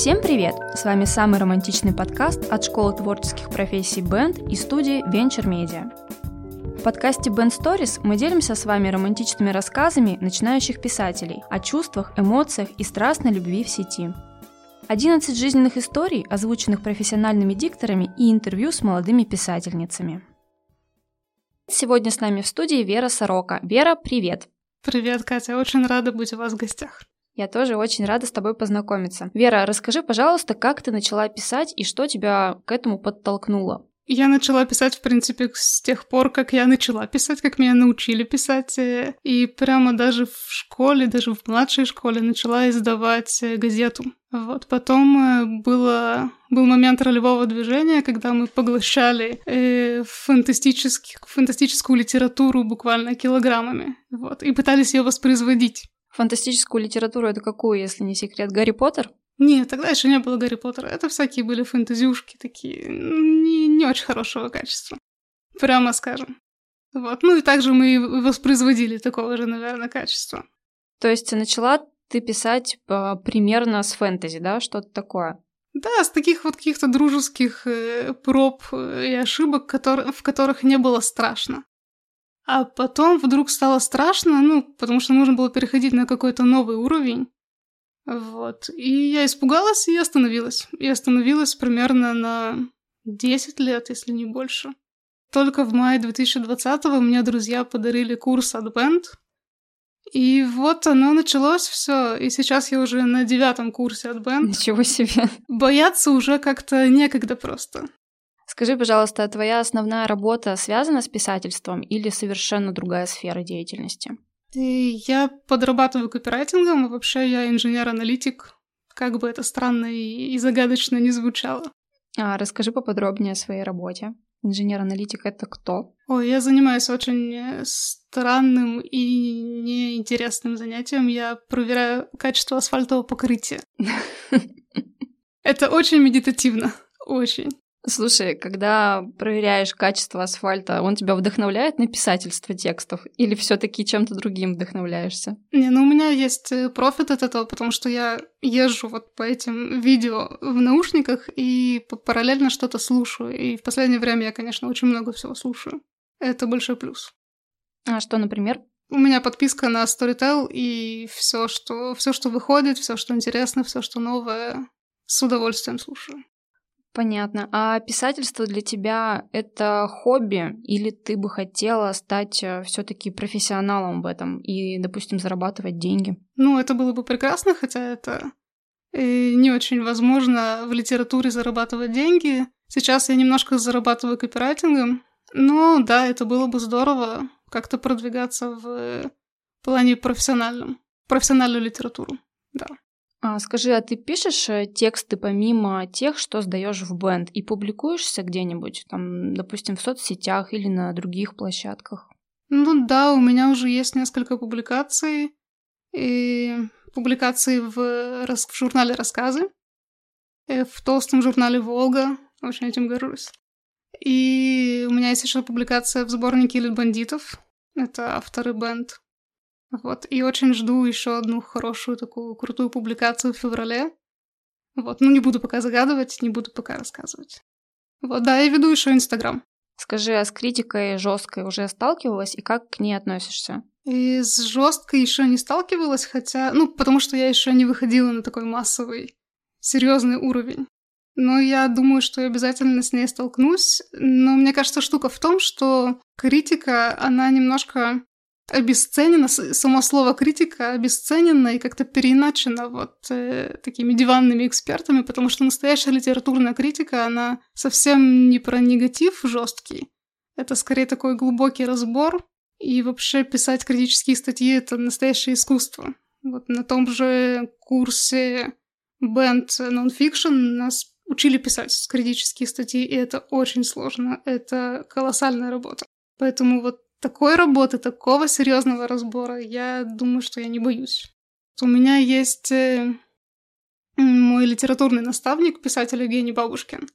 Всем привет! С вами самый романтичный подкаст от школы творческих профессий Band и студии Venture Media. В подкасте Band Stories мы делимся с вами романтичными рассказами начинающих писателей о чувствах, эмоциях и страстной любви в сети. 11 жизненных историй, озвученных профессиональными дикторами и интервью с молодыми писательницами. Сегодня с нами в студии Вера Сорока. Вера, привет! Привет, Катя, очень рада быть у вас в гостях. Я тоже очень рада с тобой познакомиться. Вера, расскажи, пожалуйста, как ты начала писать и что тебя к этому подтолкнуло? Я начала писать, в принципе, с тех пор, как я начала писать, как меня научили писать. Э, и прямо даже в школе, даже в младшей школе начала издавать э, газету. Вот. Потом э, было, был момент ролевого движения, когда мы поглощали э, фантастическую литературу буквально килограммами. Вот. И пытались ее воспроизводить. Фантастическую литературу это какую, если не секрет? Гарри Поттер? Нет, тогда еще не было Гарри Поттера. Это всякие были фэнтезюшки такие, не, не очень хорошего качества. Прямо скажем. Вот. Ну и также мы воспроизводили такого же, наверное, качества. То есть начала ты писать э, примерно с фэнтези, да, что-то такое? Да, с таких вот каких-то дружеских э, проб и ошибок, который, в которых не было страшно. А потом вдруг стало страшно, ну, потому что нужно было переходить на какой-то новый уровень. Вот. И я испугалась и остановилась. И остановилась примерно на 10 лет, если не больше. Только в мае 2020-го мне друзья подарили курс Advent. И вот оно началось все. И сейчас я уже на девятом курсе Advent. Ничего себе. Бояться уже как-то некогда просто. Скажи, пожалуйста, твоя основная работа связана с писательством или совершенно другая сфера деятельности? И я подрабатываю копирайтингом, а вообще я инженер-аналитик, как бы это странно и, и загадочно не звучало. А расскажи поподробнее о своей работе. Инженер-аналитик — это кто? Ой, я занимаюсь очень э, странным и неинтересным занятием. Я проверяю качество асфальтового покрытия. Это очень медитативно. Очень. Слушай, когда проверяешь качество асфальта, он тебя вдохновляет на писательство текстов или все таки чем-то другим вдохновляешься? Не, ну у меня есть э, профит от этого, потому что я езжу вот по этим видео в наушниках и параллельно что-то слушаю. И в последнее время я, конечно, очень много всего слушаю. Это большой плюс. А что, например? У меня подписка на Storytel, и все, что, все, что выходит, все, что интересно, все, что новое, с удовольствием слушаю. Понятно. А писательство для тебя это хобби или ты бы хотела стать э, все-таки профессионалом в этом и, допустим, зарабатывать деньги? Ну, это было бы прекрасно, хотя это э, не очень возможно в литературе зарабатывать деньги. Сейчас я немножко зарабатываю копирайтингом, но да, это было бы здорово как-то продвигаться в плане профессиональном, профессиональную литературу, да. А, скажи, а ты пишешь э, тексты помимо тех, что сдаешь в бенд, и публикуешься где-нибудь, там, допустим, в соцсетях или на других площадках? Ну да, у меня уже есть несколько публикаций. И публикации в, в журнале «Рассказы», э, в толстом журнале «Волга», очень этим горжусь. И у меня есть еще публикация в сборнике «Элит бандитов», это авторы бенд. Вот, и очень жду еще одну хорошую такую крутую публикацию в феврале. Вот, ну не буду пока загадывать, не буду пока рассказывать. Вот, да, я веду еще Инстаграм. Скажи, а с критикой жесткой уже сталкивалась и как к ней относишься? И с жесткой еще не сталкивалась, хотя, ну, потому что я еще не выходила на такой массовый, серьезный уровень. Но я думаю, что я обязательно с ней столкнусь. Но мне кажется, штука в том, что критика, она немножко обесценено, само слово критика обесценено и как-то переиначено вот э, такими диванными экспертами, потому что настоящая литературная критика, она совсем не про негатив жесткий, это скорее такой глубокий разбор, и вообще писать критические статьи — это настоящее искусство. Вот на том же курсе Band Nonfiction нас учили писать критические статьи, и это очень сложно, это колоссальная работа. Поэтому вот такой работы, такого серьезного разбора, я думаю, что я не боюсь. У меня есть э, мой литературный наставник, писатель Евгений Бабушкин.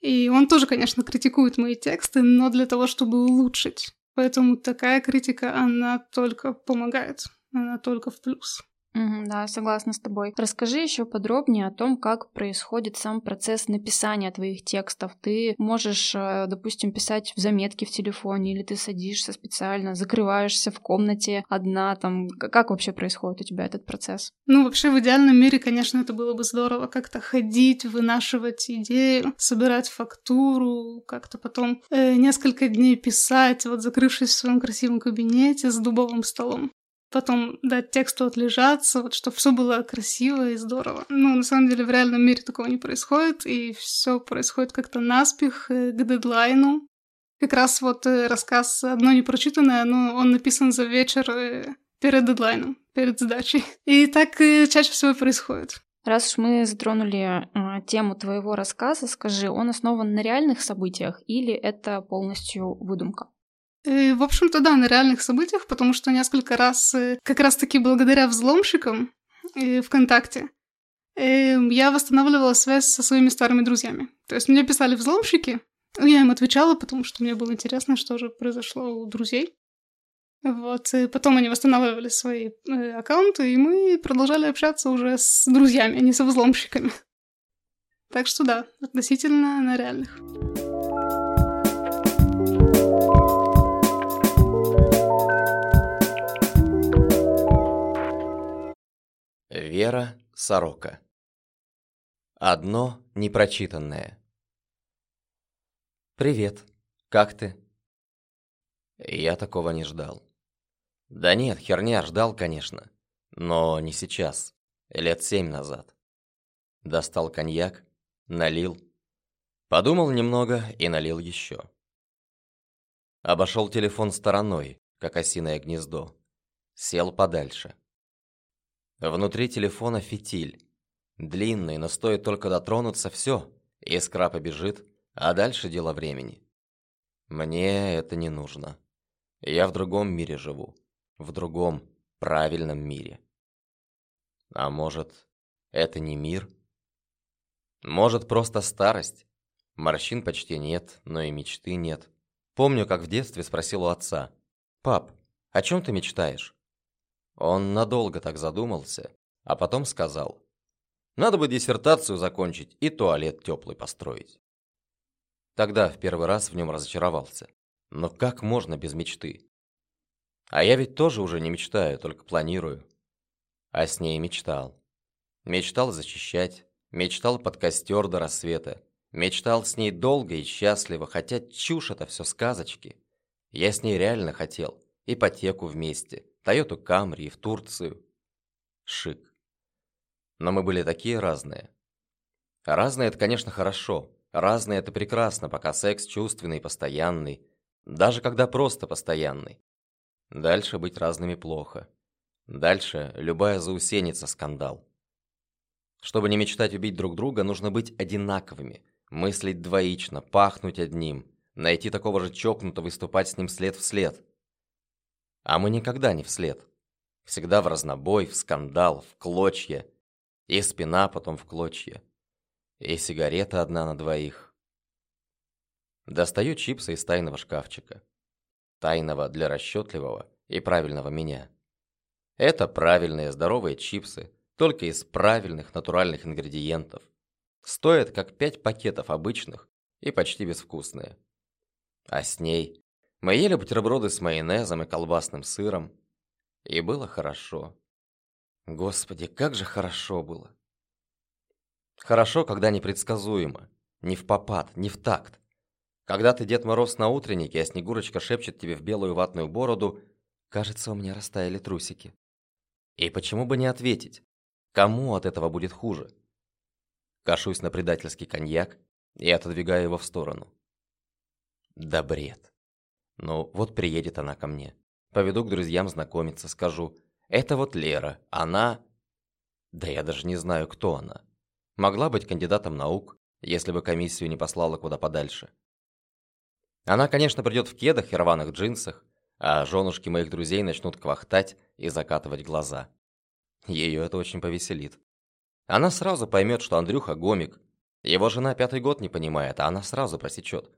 И он тоже, конечно, критикует мои тексты, но для того, чтобы улучшить. Поэтому такая критика, она только помогает, она только в плюс. Угу, да, согласна с тобой. Расскажи еще подробнее о том, как происходит сам процесс написания твоих текстов. Ты можешь, э, допустим, писать в заметке в телефоне, или ты садишься специально, закрываешься в комнате одна, там, как вообще происходит у тебя этот процесс? Ну, вообще, в идеальном мире, конечно, это было бы здорово как-то ходить, вынашивать идею, собирать фактуру, как-то потом э, несколько дней писать, вот закрывшись в своем красивом кабинете с дубовым столом потом дать тексту отлежаться, вот чтобы все было красиво и здорово. Но на самом деле в реальном мире такого не происходит, и все происходит как-то наспех, э, к дедлайну. Как раз вот э, рассказ «Одно непрочитанное», но он написан за вечер э, перед дедлайном, перед сдачей. И так чаще всего происходит. Раз уж мы затронули э, тему твоего рассказа, скажи, он основан на реальных событиях или это полностью выдумка? В общем-то, да, на реальных событиях, потому что несколько раз, э, как раз-таки благодаря взломщикам и ВКонтакте, э, я восстанавливала связь со своими старыми друзьями. То есть мне писали взломщики, я им отвечала, потому что мне было интересно, что же произошло у друзей. Вот, и потом они восстанавливали свои э, аккаунты, и мы продолжали общаться уже с друзьями, а не со взломщиками. Так что да, относительно на реальных. Вера Сорока. Одно непрочитанное. «Привет. Как ты?» Я такого не ждал. Да нет, херня, ждал, конечно. Но не сейчас. Лет семь назад. Достал коньяк, налил. Подумал немного и налил еще. Обошел телефон стороной, как осиное гнездо. Сел подальше. Внутри телефона фитиль. Длинный, но стоит только дотронуться, все, искра побежит, а дальше дело времени. Мне это не нужно. Я в другом мире живу. В другом, правильном мире. А может, это не мир? Может, просто старость? Морщин почти нет, но и мечты нет. Помню, как в детстве спросил у отца. «Пап, о чем ты мечтаешь?» Он надолго так задумался, а потом сказал. «Надо бы диссертацию закончить и туалет теплый построить». Тогда в первый раз в нем разочаровался. Но как можно без мечты? А я ведь тоже уже не мечтаю, только планирую. А с ней мечтал. Мечтал защищать, мечтал под костер до рассвета, мечтал с ней долго и счастливо, хотя чушь это все сказочки. Я с ней реально хотел, ипотеку вместе, Тойоту Камри в Турцию. Шик. Но мы были такие разные. Разные – это, конечно, хорошо. Разные – это прекрасно, пока секс чувственный, постоянный. Даже когда просто постоянный. Дальше быть разными плохо. Дальше любая заусеница – скандал. Чтобы не мечтать убить друг друга, нужно быть одинаковыми, мыслить двоично, пахнуть одним, найти такого же чокнутого и выступать с ним след в след – а мы никогда не вслед. Всегда в разнобой, в скандал, в клочья. И спина потом в клочья. И сигарета одна на двоих. Достаю чипсы из тайного шкафчика. Тайного для расчетливого и правильного меня. Это правильные здоровые чипсы, только из правильных натуральных ингредиентов. Стоят как пять пакетов обычных и почти безвкусные. А с ней мы ели бутерброды с майонезом и колбасным сыром. И было хорошо. Господи, как же хорошо было. Хорошо, когда непредсказуемо. Не в попад, не в такт. Когда ты Дед Мороз на утреннике, а Снегурочка шепчет тебе в белую ватную бороду «Кажется, у меня растаяли трусики». И почему бы не ответить? Кому от этого будет хуже? Кашусь на предательский коньяк и отодвигаю его в сторону. Да бред. Ну, вот приедет она ко мне. Поведу к друзьям знакомиться, скажу. Это вот Лера, она... Да я даже не знаю, кто она. Могла быть кандидатом наук, если бы комиссию не послала куда подальше. Она, конечно, придет в кедах и рваных джинсах, а женушки моих друзей начнут квахтать и закатывать глаза. Ее это очень повеселит. Она сразу поймет, что Андрюха гомик. Его жена пятый год не понимает, а она сразу просечет.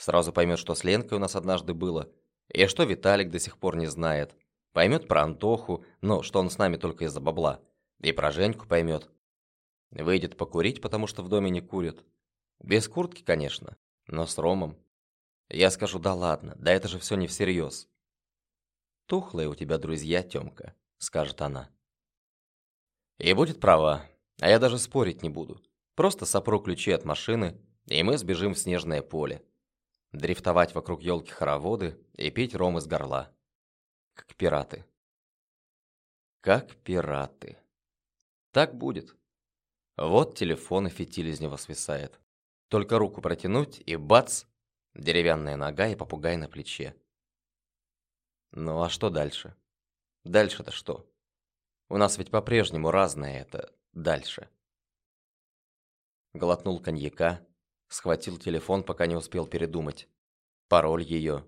Сразу поймет, что с Ленкой у нас однажды было, и что Виталик до сих пор не знает. Поймет про Антоху, но что он с нами только из-за бабла. И про Женьку поймет. Выйдет покурить, потому что в доме не курят. Без куртки, конечно, но с Ромом. Я скажу, да ладно, да это же все не всерьез. Тухлые у тебя друзья, Тёмка, скажет она. И будет права, а я даже спорить не буду. Просто сопру ключи от машины, и мы сбежим в снежное поле. Дрифтовать вокруг елки хороводы и пить ром из горла. Как пираты. Как пираты. Так будет. Вот телефон и фитиль из него свисает. Только руку протянуть и бац, деревянная нога и попугай на плече. Ну а что дальше? Дальше-то что? У нас ведь по-прежнему разное это «дальше». Глотнул коньяка, схватил телефон, пока не успел передумать. Пароль ее.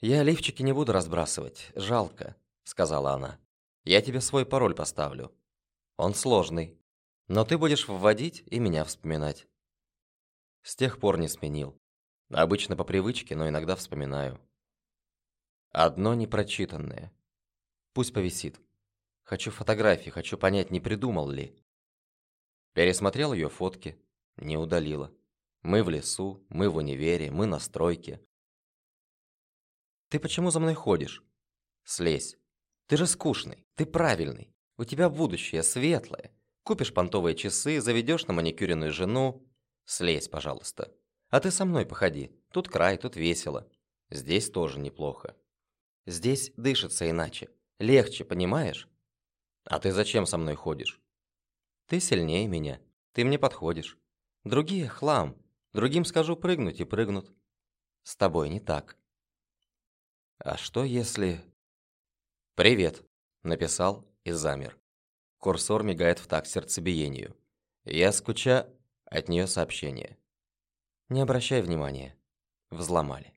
«Я лифчики не буду разбрасывать, жалко», — сказала она. «Я тебе свой пароль поставлю. Он сложный, но ты будешь вводить и меня вспоминать». С тех пор не сменил. Обычно по привычке, но иногда вспоминаю. Одно непрочитанное. Пусть повисит. Хочу фотографии, хочу понять, не придумал ли. Пересмотрел ее фотки, не удалила. Мы в лесу, мы в универе, мы на стройке. Ты почему за мной ходишь? Слезь. Ты же скучный, ты правильный. У тебя будущее светлое. Купишь понтовые часы, заведешь на маникюренную жену. Слезь, пожалуйста. А ты со мной походи. Тут край, тут весело. Здесь тоже неплохо. Здесь дышится иначе. Легче, понимаешь? А ты зачем со мной ходишь? Ты сильнее меня. Ты мне подходишь. Другие – хлам. Другим скажу прыгнуть и прыгнут. С тобой не так. А что если... «Привет», – написал и замер. Курсор мигает в такт сердцебиению. Я скуча... От нее сообщение. Не обращай внимания. Взломали.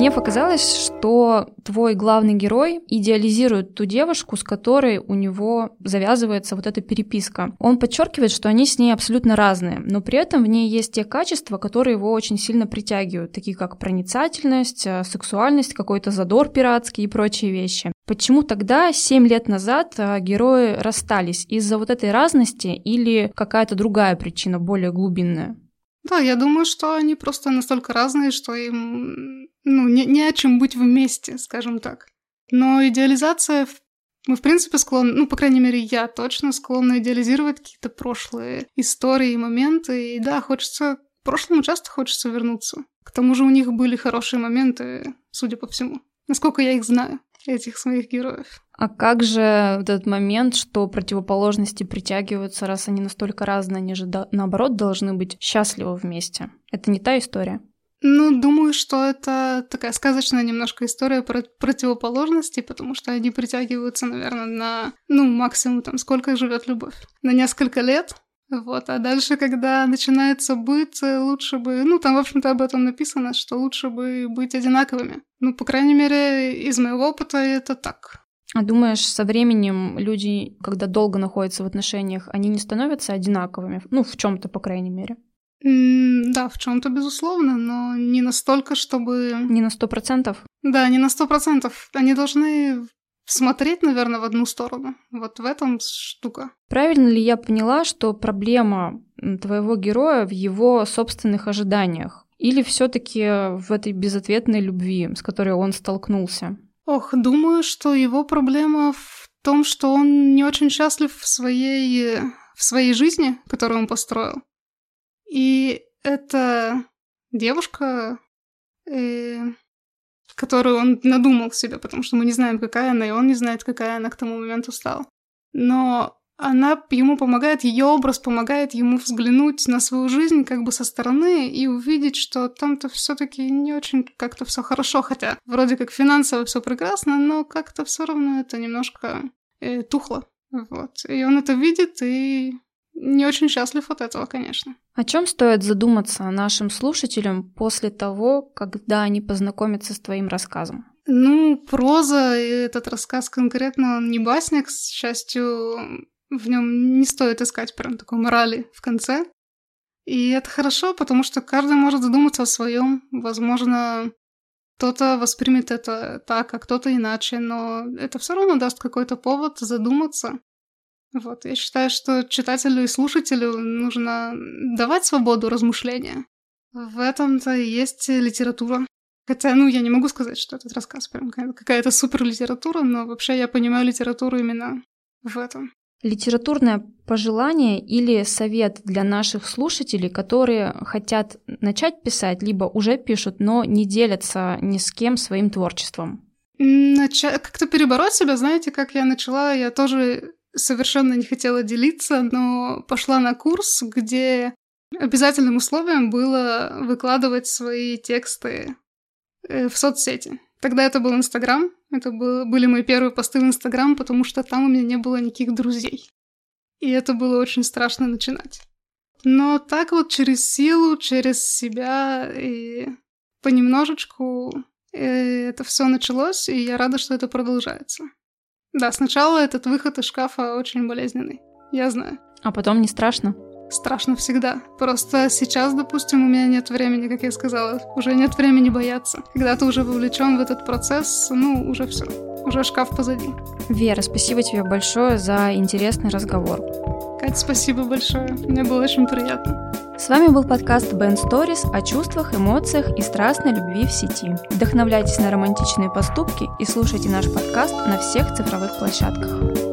Мне показалось, что твой главный герой идеализирует ту девушку, с которой у него завязывается вот эта переписка. Он подчеркивает, что они с ней абсолютно разные, но при этом в ней есть те качества, которые его очень сильно притягивают, такие как проницательность, э, сексуальность, какой-то задор пиратский и прочие вещи. Почему тогда, 7 лет назад, э, герои расстались? Из-за вот этой разности или какая-то другая причина, более глубинная? Да, я думаю, что они просто настолько разные, что им ну, не, не о чем быть вместе, скажем так. Но идеализация, мы в принципе склонны, ну, по крайней мере, я точно склонна идеализировать какие-то прошлые истории и моменты. И да, хочется, к прошлому часто хочется вернуться. К тому же у них были хорошие моменты, судя по всему. Насколько я их знаю, этих своих героев. А как же этот момент, что противоположности притягиваются, раз они настолько разные, они же наоборот должны быть счастливы вместе? Это не та история? Ну, думаю, что это такая сказочная немножко история про противоположности, потому что они притягиваются, наверное, на, ну, максимум там, сколько живет любовь. На несколько лет. Вот, а дальше, когда начинается быть, лучше бы, ну, там, в общем-то, об этом написано, что лучше бы быть одинаковыми. Ну, по крайней мере, из моего опыта это так. А думаешь, со временем люди, когда долго находятся в отношениях, они не становятся одинаковыми? Ну, в чем-то, по крайней мере. Mm, да, в чем-то, безусловно, но не настолько, чтобы... Не на сто процентов? Да, не на сто процентов. Они должны смотреть, наверное, в одну сторону. Вот в этом штука. Правильно ли я поняла, что проблема твоего героя в его собственных ожиданиях? Или все-таки в этой безответной любви, с которой он столкнулся? Ох, думаю, что его проблема в том, что он не очень счастлив в своей, в своей жизни, которую он построил. И эта девушка, э, которую он надумал себе, потому что мы не знаем, какая она, и он не знает, какая она к тому моменту стала. Но она ему помогает, ее образ помогает ему взглянуть на свою жизнь как бы со стороны и увидеть, что там-то все-таки не очень как-то все хорошо, хотя вроде как финансово все прекрасно, но как-то все равно это немножко э, тухло. Вот. И он это видит и не очень счастлив от этого, конечно. О чем стоит задуматься нашим слушателям после того, когда они познакомятся с твоим рассказом? Ну, проза и этот рассказ конкретно, он не басняк, к счастью, в нем не стоит искать прям такой морали в конце. И это хорошо, потому что каждый может задуматься о своем. Возможно, кто-то воспримет это так, а кто-то иначе, но это все равно даст какой-то повод задуматься. Вот, я считаю, что читателю и слушателю нужно давать свободу размышления. В этом-то и есть литература. Хотя, ну, я не могу сказать, что этот рассказ прям какая-то супер литература, но вообще я понимаю литературу именно в этом. Литературное пожелание или совет для наших слушателей, которые хотят начать писать, либо уже пишут, но не делятся ни с кем своим творчеством? Нача... Как-то перебороть себя, знаете, как я начала, я тоже совершенно не хотела делиться, но пошла на курс, где обязательным условием было выкладывать свои тексты э, в соцсети. Тогда это был Инстаграм, это был, были мои первые посты в Инстаграм, потому что там у меня не было никаких друзей. И это было очень страшно начинать. Но так вот через силу, через себя и понемножечку э, это все началось, и я рада, что это продолжается. Да, сначала этот выход из шкафа очень болезненный, я знаю. А потом не страшно? Страшно всегда. Просто сейчас, допустим, у меня нет времени, как я сказала. Уже нет времени бояться. Когда ты уже вовлечен в этот процесс, ну, уже все. Уже шкаф позади. Вера, спасибо тебе большое за интересный разговор. Кать, спасибо большое. Мне было очень приятно. С вами был подкаст Band Stories о чувствах, эмоциях и страстной любви в сети. Вдохновляйтесь на романтичные поступки и слушайте наш подкаст на всех цифровых площадках.